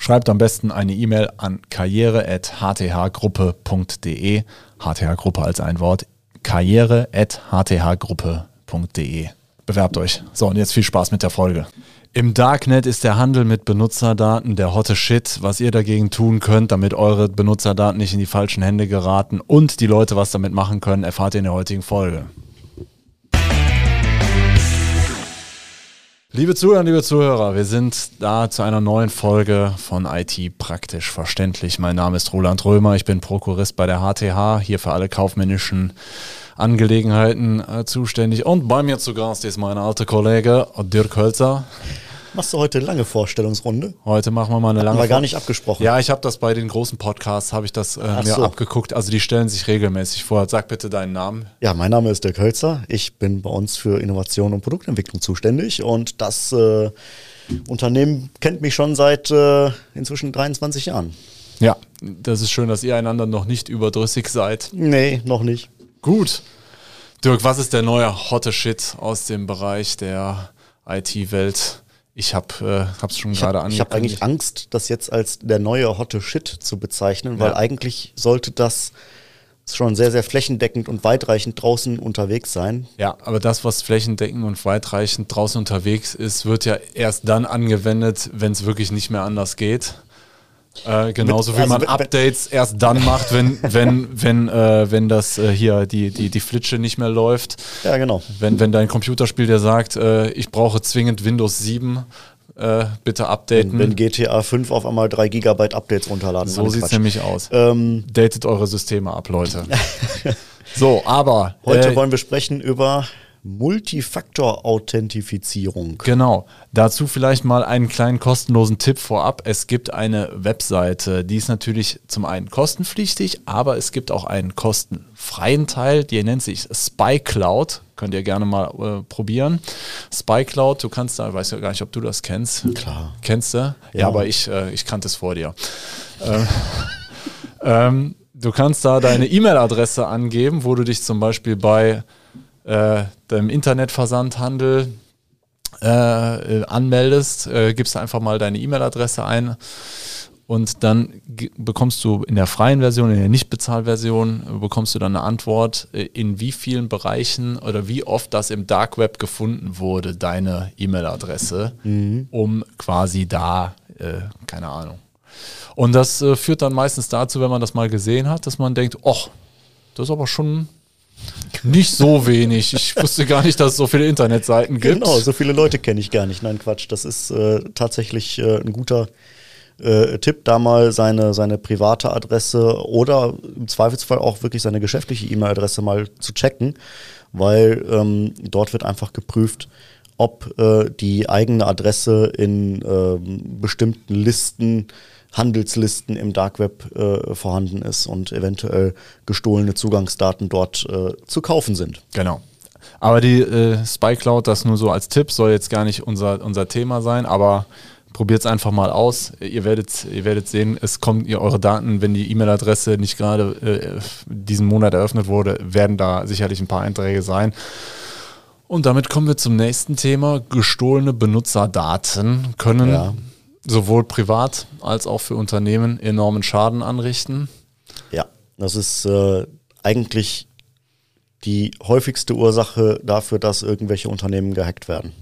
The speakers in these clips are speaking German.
Schreibt am besten eine E-Mail an karriere.hthgruppe.de. HTH-Gruppe als ein Wort. karriere.hthgruppe.de. Bewerbt euch. So, und jetzt viel Spaß mit der Folge. Im Darknet ist der Handel mit Benutzerdaten der hotte Shit. Was ihr dagegen tun könnt, damit eure Benutzerdaten nicht in die falschen Hände geraten und die Leute was damit machen können, erfahrt ihr in der heutigen Folge. Liebe Zuhörer, liebe Zuhörer, wir sind da zu einer neuen Folge von IT praktisch verständlich. Mein Name ist Roland Römer, ich bin Prokurist bei der HTH, hier für alle kaufmännischen Angelegenheiten äh, zuständig. Und bei mir zu Gast ist mein alter Kollege Dirk Hölzer. Machst du heute eine lange Vorstellungsrunde? Heute machen wir mal eine Hatten lange. Haben wir gar nicht abgesprochen. Ja, ich habe das bei den großen Podcasts habe ich das äh, mir so. abgeguckt. Also die stellen sich regelmäßig vor. Sag bitte deinen Namen. Ja, mein Name ist Dirk Hölzer. Ich bin bei uns für Innovation und Produktentwicklung zuständig und das äh, Unternehmen kennt mich schon seit äh, inzwischen 23 Jahren. Ja, das ist schön, dass ihr einander noch nicht überdrüssig seid. Nee, noch nicht. Gut. Dirk, was ist der neue hotte Shit aus dem Bereich der IT-Welt? Ich habe es äh, schon gerade angekündigt. Ich habe eigentlich Angst, das jetzt als der neue hotte Shit zu bezeichnen, weil ja. eigentlich sollte das schon sehr, sehr flächendeckend und weitreichend draußen unterwegs sein. Ja, aber das, was flächendeckend und weitreichend draußen unterwegs ist, wird ja erst dann angewendet, wenn es wirklich nicht mehr anders geht. Äh, genauso wie also, man Updates erst dann macht, wenn, wenn, wenn, äh, wenn das äh, hier die, die, die Flitsche nicht mehr läuft. Ja, genau. Wenn, wenn dein Computerspiel dir sagt, äh, ich brauche zwingend Windows 7, äh, bitte updaten. Wenn, wenn, GTA 5 auf einmal 3 GB Updates runterladen. So sieht es nämlich aus. Ähm, Datet eure Systeme ab, Leute. so, aber. Heute äh, wollen wir sprechen über Multifaktor-Authentifizierung. Genau. Dazu vielleicht mal einen kleinen kostenlosen Tipp vorab. Es gibt eine Webseite, die ist natürlich zum einen kostenpflichtig, aber es gibt auch einen kostenfreien Teil, die nennt sich SpyCloud. Könnt ihr gerne mal äh, probieren. SpyCloud, du kannst da, ich weiß ja gar nicht, ob du das kennst. Klar. Kennst du? Ja, ja aber ich, äh, ich kannte es vor dir. ähm, ähm, du kannst da deine E-Mail-Adresse angeben, wo du dich zum Beispiel bei äh, deinem Internetversandhandel äh, anmeldest, äh, gibst einfach mal deine E-Mail-Adresse ein und dann bekommst du in der freien Version, in der Nicht-Bezahl-Version, bekommst du dann eine Antwort, äh, in wie vielen Bereichen oder wie oft das im Dark Web gefunden wurde, deine E-Mail-Adresse, mhm. um quasi da, äh, keine Ahnung. Und das äh, führt dann meistens dazu, wenn man das mal gesehen hat, dass man denkt, ach, das ist aber schon nicht so wenig. Ich wusste gar nicht, dass es so viele Internetseiten gibt. Genau, so viele Leute kenne ich gar nicht. Nein, Quatsch. Das ist äh, tatsächlich äh, ein guter äh, Tipp, da mal seine, seine private Adresse oder im Zweifelsfall auch wirklich seine geschäftliche E-Mail-Adresse mal zu checken, weil ähm, dort wird einfach geprüft, ob äh, die eigene Adresse in ähm, bestimmten Listen Handelslisten im Dark Web äh, vorhanden ist und eventuell gestohlene Zugangsdaten dort äh, zu kaufen sind. Genau. Aber die äh, Spy Cloud, das nur so als Tipp, soll jetzt gar nicht unser, unser Thema sein, aber probiert es einfach mal aus. Ihr werdet, ihr werdet sehen, es kommen ihr eure Daten, wenn die E-Mail-Adresse nicht gerade äh, diesen Monat eröffnet wurde, werden da sicherlich ein paar Einträge sein. Und damit kommen wir zum nächsten Thema. Gestohlene Benutzerdaten können ja sowohl privat als auch für Unternehmen enormen Schaden anrichten. Ja, das ist äh, eigentlich die häufigste Ursache dafür, dass irgendwelche Unternehmen gehackt werden.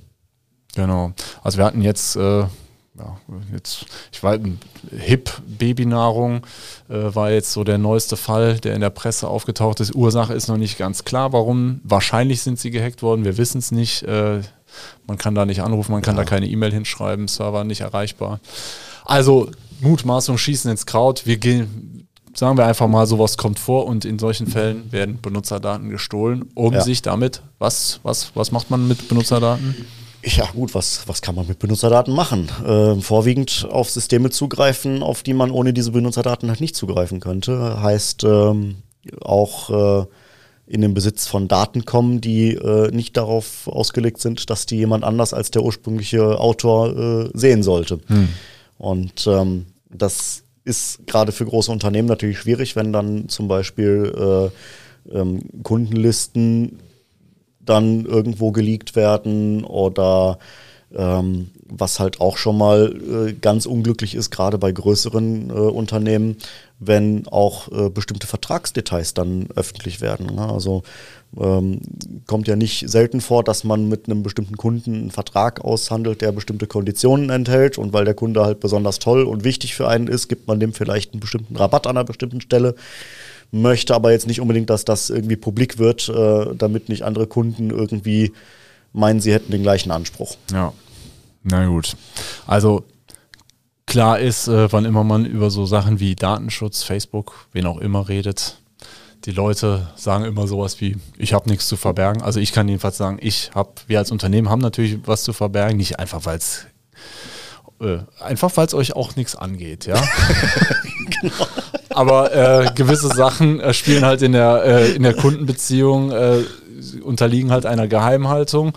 Genau. Also wir hatten jetzt, äh, ja, jetzt ich weiß, HIP Babynahrung äh, war jetzt so der neueste Fall, der in der Presse aufgetaucht ist. Ursache ist noch nicht ganz klar, warum. Wahrscheinlich sind sie gehackt worden. Wir wissen es nicht. Äh, man kann da nicht anrufen, man kann ja. da keine E-Mail hinschreiben, Server nicht erreichbar. Also Mutmaßung schießen ins Kraut. Wir gehen, sagen wir einfach mal, sowas kommt vor und in solchen Fällen werden Benutzerdaten gestohlen, um ja. sich damit, was, was, was macht man mit Benutzerdaten? Ja gut, was, was kann man mit Benutzerdaten machen? Äh, vorwiegend auf Systeme zugreifen, auf die man ohne diese Benutzerdaten halt nicht zugreifen könnte. Heißt ähm, auch äh, in den Besitz von Daten kommen, die äh, nicht darauf ausgelegt sind, dass die jemand anders als der ursprüngliche Autor äh, sehen sollte. Hm. Und ähm, das ist gerade für große Unternehmen natürlich schwierig, wenn dann zum Beispiel äh, ähm, Kundenlisten dann irgendwo geleakt werden oder ähm, was halt auch schon mal äh, ganz unglücklich ist, gerade bei größeren äh, Unternehmen, wenn auch äh, bestimmte Vertragsdetails dann öffentlich werden. Ne? Also ähm, kommt ja nicht selten vor, dass man mit einem bestimmten Kunden einen Vertrag aushandelt, der bestimmte Konditionen enthält und weil der Kunde halt besonders toll und wichtig für einen ist, gibt man dem vielleicht einen bestimmten Rabatt an einer bestimmten Stelle möchte aber jetzt nicht unbedingt, dass das irgendwie publik wird, äh, damit nicht andere Kunden irgendwie meinen, sie hätten den gleichen Anspruch. Ja, na gut. Also klar ist, äh, wann immer man über so Sachen wie Datenschutz, Facebook, wen auch immer redet, die Leute sagen immer sowas wie, ich habe nichts zu verbergen. Also ich kann jedenfalls sagen, ich habe, wir als Unternehmen haben natürlich was zu verbergen, nicht einfach, weil es äh, einfach weil es euch auch nichts angeht, ja. genau. Aber äh, gewisse Sachen äh, spielen halt in der, äh, in der Kundenbeziehung, äh, unterliegen halt einer Geheimhaltung.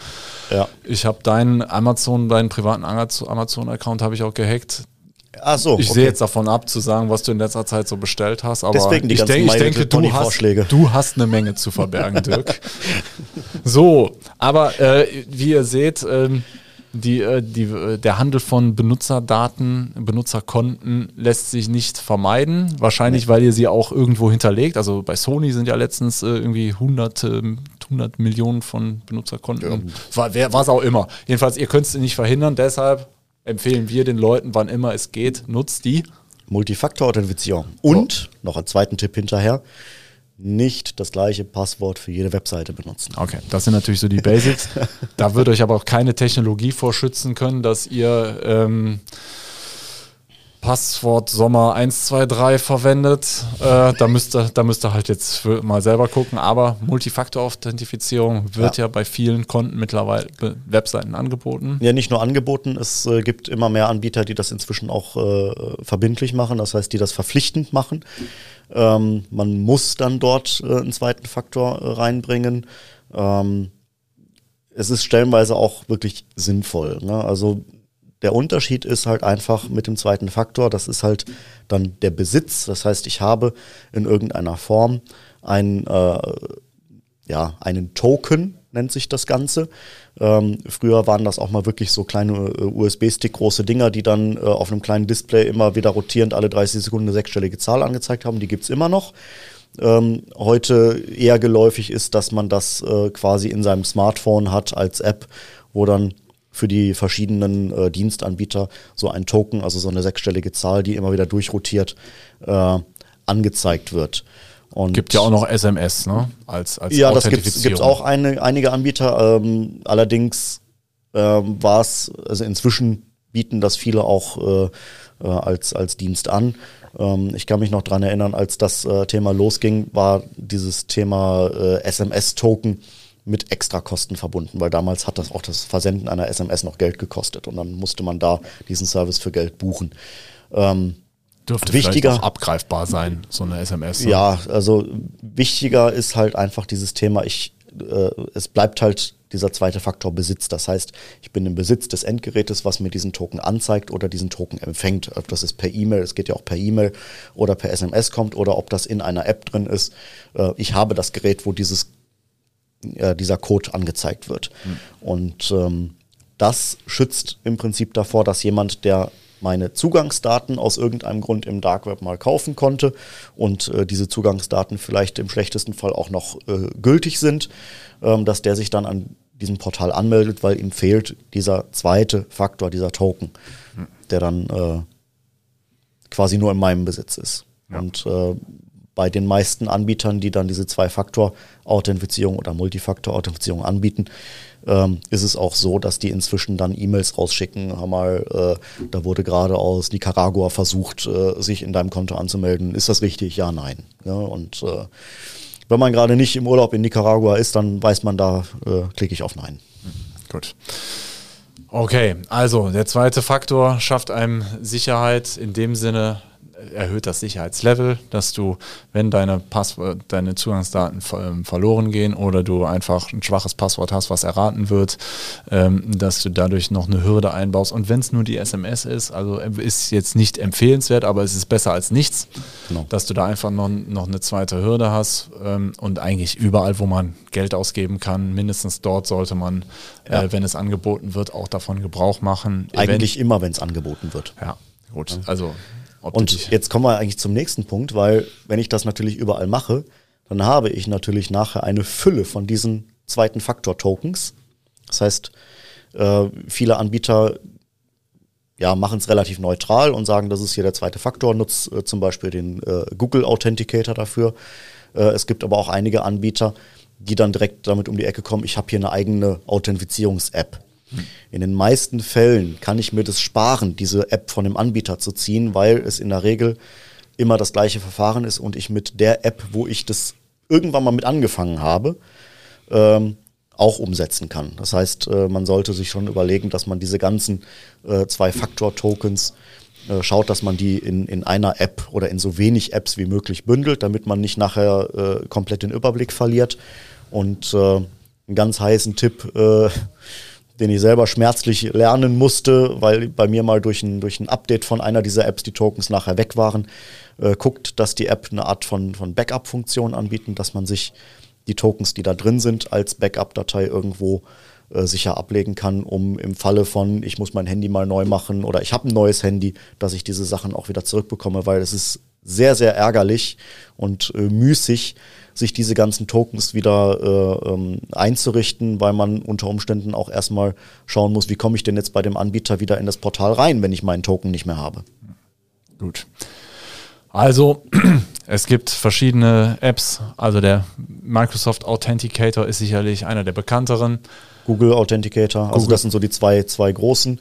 Ja. Ich habe deinen Amazon, deinen privaten Amazon-Account habe ich auch gehackt. Ach so, ich okay. sehe jetzt davon ab, zu sagen, was du in letzter Zeit so bestellt hast. Aber Deswegen die ich, denk, ich denke, du hast, du hast eine Menge zu verbergen, Dirk. so, aber äh, wie ihr seht, ähm, die, äh, die, äh, der Handel von Benutzerdaten, Benutzerkonten lässt sich nicht vermeiden. Wahrscheinlich, weil ihr sie auch irgendwo hinterlegt. Also bei Sony sind ja letztens äh, irgendwie hunderte, 100 Millionen von Benutzerkonten. Ja. War es auch immer. Jedenfalls, ihr könnt es nicht verhindern. Deshalb empfehlen wir den Leuten, wann immer es geht, nutzt die. Multifaktor-Authentifizierung. Und, oh. noch einen zweiten Tipp hinterher, nicht das gleiche Passwort für jede Webseite benutzen. Okay, das sind natürlich so die Basics. da wird euch aber auch keine Technologie vorschützen können, dass ihr ähm, Passwort Sommer 123 verwendet. Äh, da, müsst ihr, da müsst ihr halt jetzt mal selber gucken. Aber Multifaktor-Authentifizierung wird ja. ja. bei vielen Konten mittlerweile Webseiten angeboten. Ja, nicht nur angeboten. Es äh, gibt immer mehr Anbieter, die das inzwischen auch äh, verbindlich machen. Das heißt, die das verpflichtend machen. Ähm, man muss dann dort äh, einen zweiten Faktor äh, reinbringen. Ähm, es ist stellenweise auch wirklich sinnvoll. Ne? Also der Unterschied ist halt einfach mit dem zweiten Faktor, das ist halt dann der Besitz. Das heißt, ich habe in irgendeiner Form ein, äh, ja, einen Token, nennt sich das Ganze. Ähm, früher waren das auch mal wirklich so kleine äh, USB-Stick große Dinger, die dann äh, auf einem kleinen Display immer wieder rotierend alle 30 Sekunden eine sechsstellige Zahl angezeigt haben. Die gibt es immer noch. Ähm, heute eher geläufig ist, dass man das äh, quasi in seinem Smartphone hat als App, wo dann für die verschiedenen äh, Dienstanbieter so ein Token, also so eine sechsstellige Zahl, die immer wieder durchrotiert, äh, angezeigt wird. Und gibt ja auch noch SMS, ne? Als, als ja, das gibt es auch eine, einige Anbieter. Ähm, allerdings ähm, war es, also inzwischen bieten das viele auch äh, äh, als, als Dienst an. Ähm, ich kann mich noch dran erinnern, als das äh, Thema losging, war dieses Thema äh, SMS-Token mit Extrakosten verbunden, weil damals hat das auch das Versenden einer SMS noch Geld gekostet und dann musste man da diesen Service für Geld buchen. Ähm, Dürfte wichtiger, vielleicht auch abgreifbar sein, so eine SMS. Ne? Ja, also wichtiger ist halt einfach dieses Thema, ich, äh, es bleibt halt dieser zweite Faktor Besitz. Das heißt, ich bin im Besitz des Endgerätes, was mir diesen Token anzeigt oder diesen Token empfängt. Ob das ist per E-Mail, es geht ja auch per E-Mail oder per SMS kommt oder ob das in einer App drin ist. Äh, ich habe das Gerät, wo dieses, äh, dieser Code angezeigt wird. Hm. Und ähm, das schützt im Prinzip davor, dass jemand, der meine Zugangsdaten aus irgendeinem Grund im Dark Web mal kaufen konnte und äh, diese Zugangsdaten vielleicht im schlechtesten Fall auch noch äh, gültig sind, ähm, dass der sich dann an diesem Portal anmeldet, weil ihm fehlt dieser zweite Faktor, dieser Token, hm. der dann äh, quasi nur in meinem Besitz ist. Ja. Und äh, bei den meisten Anbietern, die dann diese Zwei-Faktor-Authentifizierung oder Multifaktor-Authentifizierung anbieten, ähm, ist es auch so, dass die inzwischen dann E-Mails rausschicken. Mal, äh, da wurde gerade aus Nicaragua versucht, äh, sich in deinem Konto anzumelden. Ist das richtig? Ja, nein. Ja, und äh, wenn man gerade nicht im Urlaub in Nicaragua ist, dann weiß man, da äh, klicke ich auf Nein. Gut. Okay, also der zweite Faktor schafft einem Sicherheit in dem Sinne, erhöht das Sicherheitslevel, dass du, wenn deine, Passwort, deine Zugangsdaten ähm, verloren gehen oder du einfach ein schwaches Passwort hast, was erraten wird, ähm, dass du dadurch noch eine Hürde einbaust. Und wenn es nur die SMS ist, also äh, ist jetzt nicht empfehlenswert, aber es ist besser als nichts, genau. dass du da einfach noch, noch eine zweite Hürde hast. Ähm, und eigentlich überall, wo man Geld ausgeben kann, mindestens dort sollte man, äh, ja. wenn es angeboten wird, auch davon Gebrauch machen. Eigentlich Event immer, wenn es angeboten wird. Ja, gut. Also und jetzt kommen wir eigentlich zum nächsten Punkt, weil wenn ich das natürlich überall mache, dann habe ich natürlich nachher eine Fülle von diesen zweiten Faktor-Tokens. Das heißt, äh, viele Anbieter ja, machen es relativ neutral und sagen, das ist hier der zweite Faktor, nutzt äh, zum Beispiel den äh, Google Authenticator dafür. Es gibt aber auch einige Anbieter, die dann direkt damit um die Ecke kommen, ich habe hier eine eigene Authentifizierungs-App. In den meisten Fällen kann ich mir das sparen, diese App von dem Anbieter zu ziehen, weil es in der Regel immer das gleiche Verfahren ist und ich mit der App, wo ich das irgendwann mal mit angefangen habe, ähm, auch umsetzen kann. Das heißt, äh, man sollte sich schon überlegen, dass man diese ganzen äh, Zwei-Faktor-Tokens äh, schaut, dass man die in, in einer App oder in so wenig Apps wie möglich bündelt, damit man nicht nachher äh, komplett den Überblick verliert. Und äh, einen ganz heißen Tipp, den ich selber schmerzlich lernen musste, weil bei mir mal durch ein, durch ein Update von einer dieser Apps die Tokens nachher weg waren. Äh, guckt, dass die App eine Art von, von Backup-Funktion anbieten, dass man sich die Tokens, die da drin sind, als Backup-Datei irgendwo äh, sicher ablegen kann, um im Falle von, ich muss mein Handy mal neu machen oder ich habe ein neues Handy, dass ich diese Sachen auch wieder zurückbekomme, weil es ist sehr, sehr ärgerlich und äh, müßig, sich diese ganzen Tokens wieder äh, ähm, einzurichten, weil man unter Umständen auch erstmal schauen muss, wie komme ich denn jetzt bei dem Anbieter wieder in das Portal rein, wenn ich meinen Token nicht mehr habe. Gut. Also, es gibt verschiedene Apps. Also der Microsoft Authenticator ist sicherlich einer der bekannteren. Google Authenticator. Also Google. Also das sind so die zwei, zwei großen.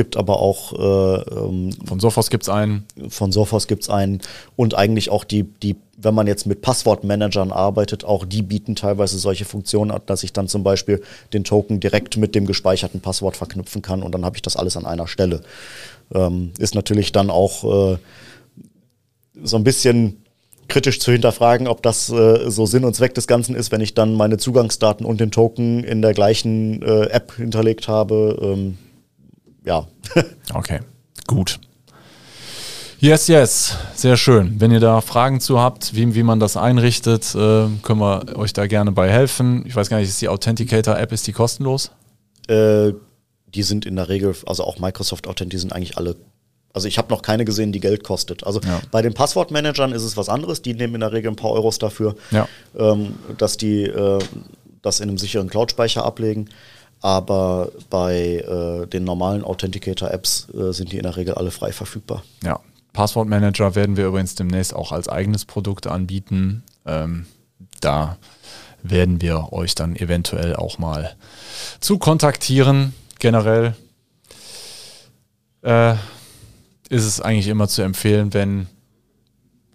Gibt aber auch äh, ähm, von Sophos gibt es einen. Von Sophos gibt es einen. Und eigentlich auch die, die, wenn man jetzt mit Passwortmanagern arbeitet, auch die bieten teilweise solche Funktionen an, dass ich dann zum Beispiel den Token direkt mit dem gespeicherten Passwort verknüpfen kann und dann habe ich das alles an einer Stelle. Ähm, ist natürlich dann auch äh, so ein bisschen kritisch zu hinterfragen, ob das äh, so Sinn und Zweck des Ganzen ist, wenn ich dann meine Zugangsdaten und den Token in der gleichen äh, App hinterlegt habe. Ähm, ja. okay, gut. Yes, yes, sehr schön. Wenn ihr da Fragen zu habt, wie, wie man das einrichtet, äh, können wir euch da gerne bei helfen. Ich weiß gar nicht, ist die Authenticator-App, ist die kostenlos? Äh, die sind in der Regel, also auch Microsoft Authent, die sind eigentlich alle also ich habe noch keine gesehen, die Geld kostet. Also ja. bei den Passwortmanagern ist es was anderes. Die nehmen in der Regel ein paar Euros dafür, ja. ähm, dass die äh, das in einem sicheren Cloud-Speicher ablegen. Aber bei äh, den normalen Authenticator-Apps äh, sind die in der Regel alle frei verfügbar. Ja, Passwortmanager werden wir übrigens demnächst auch als eigenes Produkt anbieten. Ähm, da werden wir euch dann eventuell auch mal zu kontaktieren. Generell äh, ist es eigentlich immer zu empfehlen, wenn,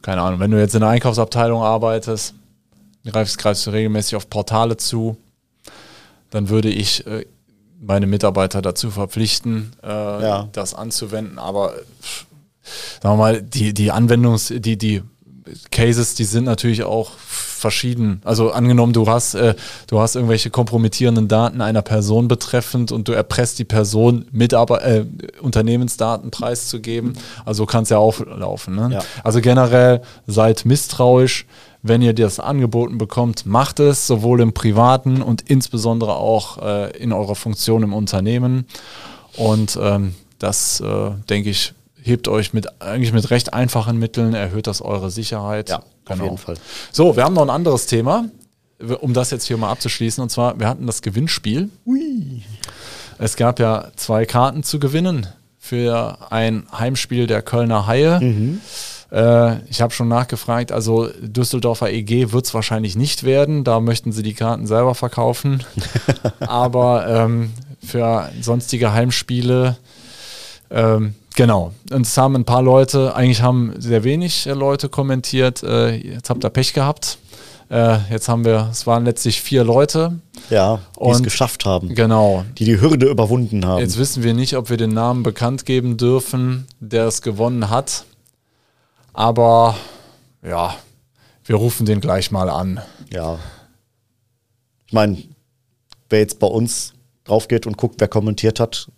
keine Ahnung, wenn du jetzt in der Einkaufsabteilung arbeitest, greifst, greifst du regelmäßig auf Portale zu, dann würde ich äh, meine Mitarbeiter dazu verpflichten, äh, ja. das anzuwenden. Aber sagen wir mal, die, die Anwendungs-, die, die Cases, die sind natürlich auch verschieden. Also angenommen, du hast, äh, du hast irgendwelche kompromittierenden Daten einer Person betreffend und du erpresst die Person, Mitarbeiter, äh, Unternehmensdaten preiszugeben. Also kann es ja auch laufen. Ne? Ja. Also generell seid misstrauisch. Wenn ihr das angeboten bekommt, macht es sowohl im privaten und insbesondere auch äh, in eurer Funktion im Unternehmen. Und ähm, das, äh, denke ich, hebt euch mit eigentlich mit recht einfachen Mitteln, erhöht das eure Sicherheit. Ja, genau. auf jeden Fall. So, wir haben noch ein anderes Thema, um das jetzt hier mal abzuschließen. Und zwar, wir hatten das Gewinnspiel. Ui. Es gab ja zwei Karten zu gewinnen für ein Heimspiel der Kölner Haie. Mhm. Äh, ich habe schon nachgefragt, also Düsseldorfer EG wird es wahrscheinlich nicht werden. Da möchten sie die Karten selber verkaufen. Aber ähm, für sonstige Heimspiele ähm, Genau. Und es haben ein paar Leute, eigentlich haben sehr wenig äh, Leute kommentiert, äh, jetzt habt ihr Pech gehabt. Äh, jetzt haben wir, es waren letztlich vier Leute. Ja, die es geschafft haben. Genau. Die die Hürde überwunden haben. Jetzt wissen wir nicht, ob wir den Namen bekannt geben dürfen, der es gewonnen hat. Aber ja, wir rufen den gleich mal an. Ja. Ich meine, wer jetzt bei uns drauf geht und guckt, wer kommentiert hat,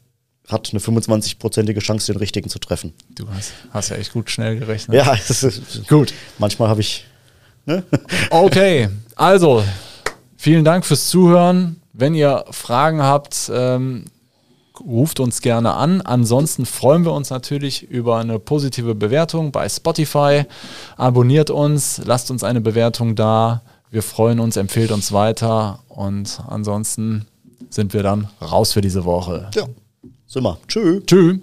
hat eine 25-prozentige Chance, den richtigen zu treffen. Du hast, hast ja echt gut schnell gerechnet. Ja, das ist Gut. Manchmal habe ich. Ne? Okay, also vielen Dank fürs Zuhören. Wenn ihr Fragen habt, ähm, ruft uns gerne an. Ansonsten freuen wir uns natürlich über eine positive Bewertung bei Spotify. Abonniert uns, lasst uns eine Bewertung da. Wir freuen uns, empfehlt uns weiter und ansonsten sind wir dann raus für diese Woche. Ja. Sind wir. Tschö. Tschüss.